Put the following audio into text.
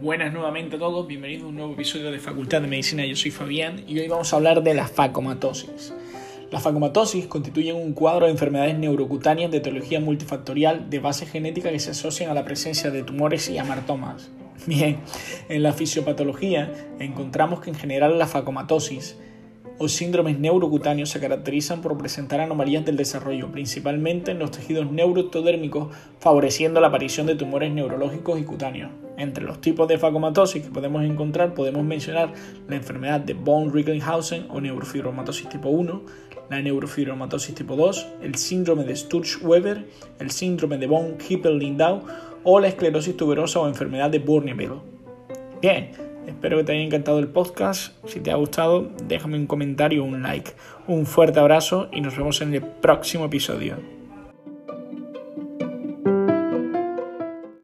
Buenas nuevamente a todos, bienvenidos a un nuevo episodio de Facultad de Medicina, yo soy Fabián y hoy vamos a hablar de la facomatosis. La facomatosis constituye un cuadro de enfermedades neurocutáneas de etiología multifactorial de base genética que se asocian a la presencia de tumores y amartomas. Bien, en la fisiopatología encontramos que en general la facomatosis o síndromes neurocutáneos se caracterizan por presentar anomalías del desarrollo, principalmente en los tejidos neuroectodérmicos, favoreciendo la aparición de tumores neurológicos y cutáneos. Entre los tipos de facomatosis que podemos encontrar podemos mencionar la enfermedad de von Recklinghausen o neurofibromatosis tipo 1, la neurofibromatosis tipo 2, el síndrome de Sturge-Weber, el síndrome de von Hippel-Lindau o la esclerosis tuberosa o enfermedad de Bourneville. Bien, espero que te haya encantado el podcast. Si te ha gustado, déjame un comentario un like. Un fuerte abrazo y nos vemos en el próximo episodio.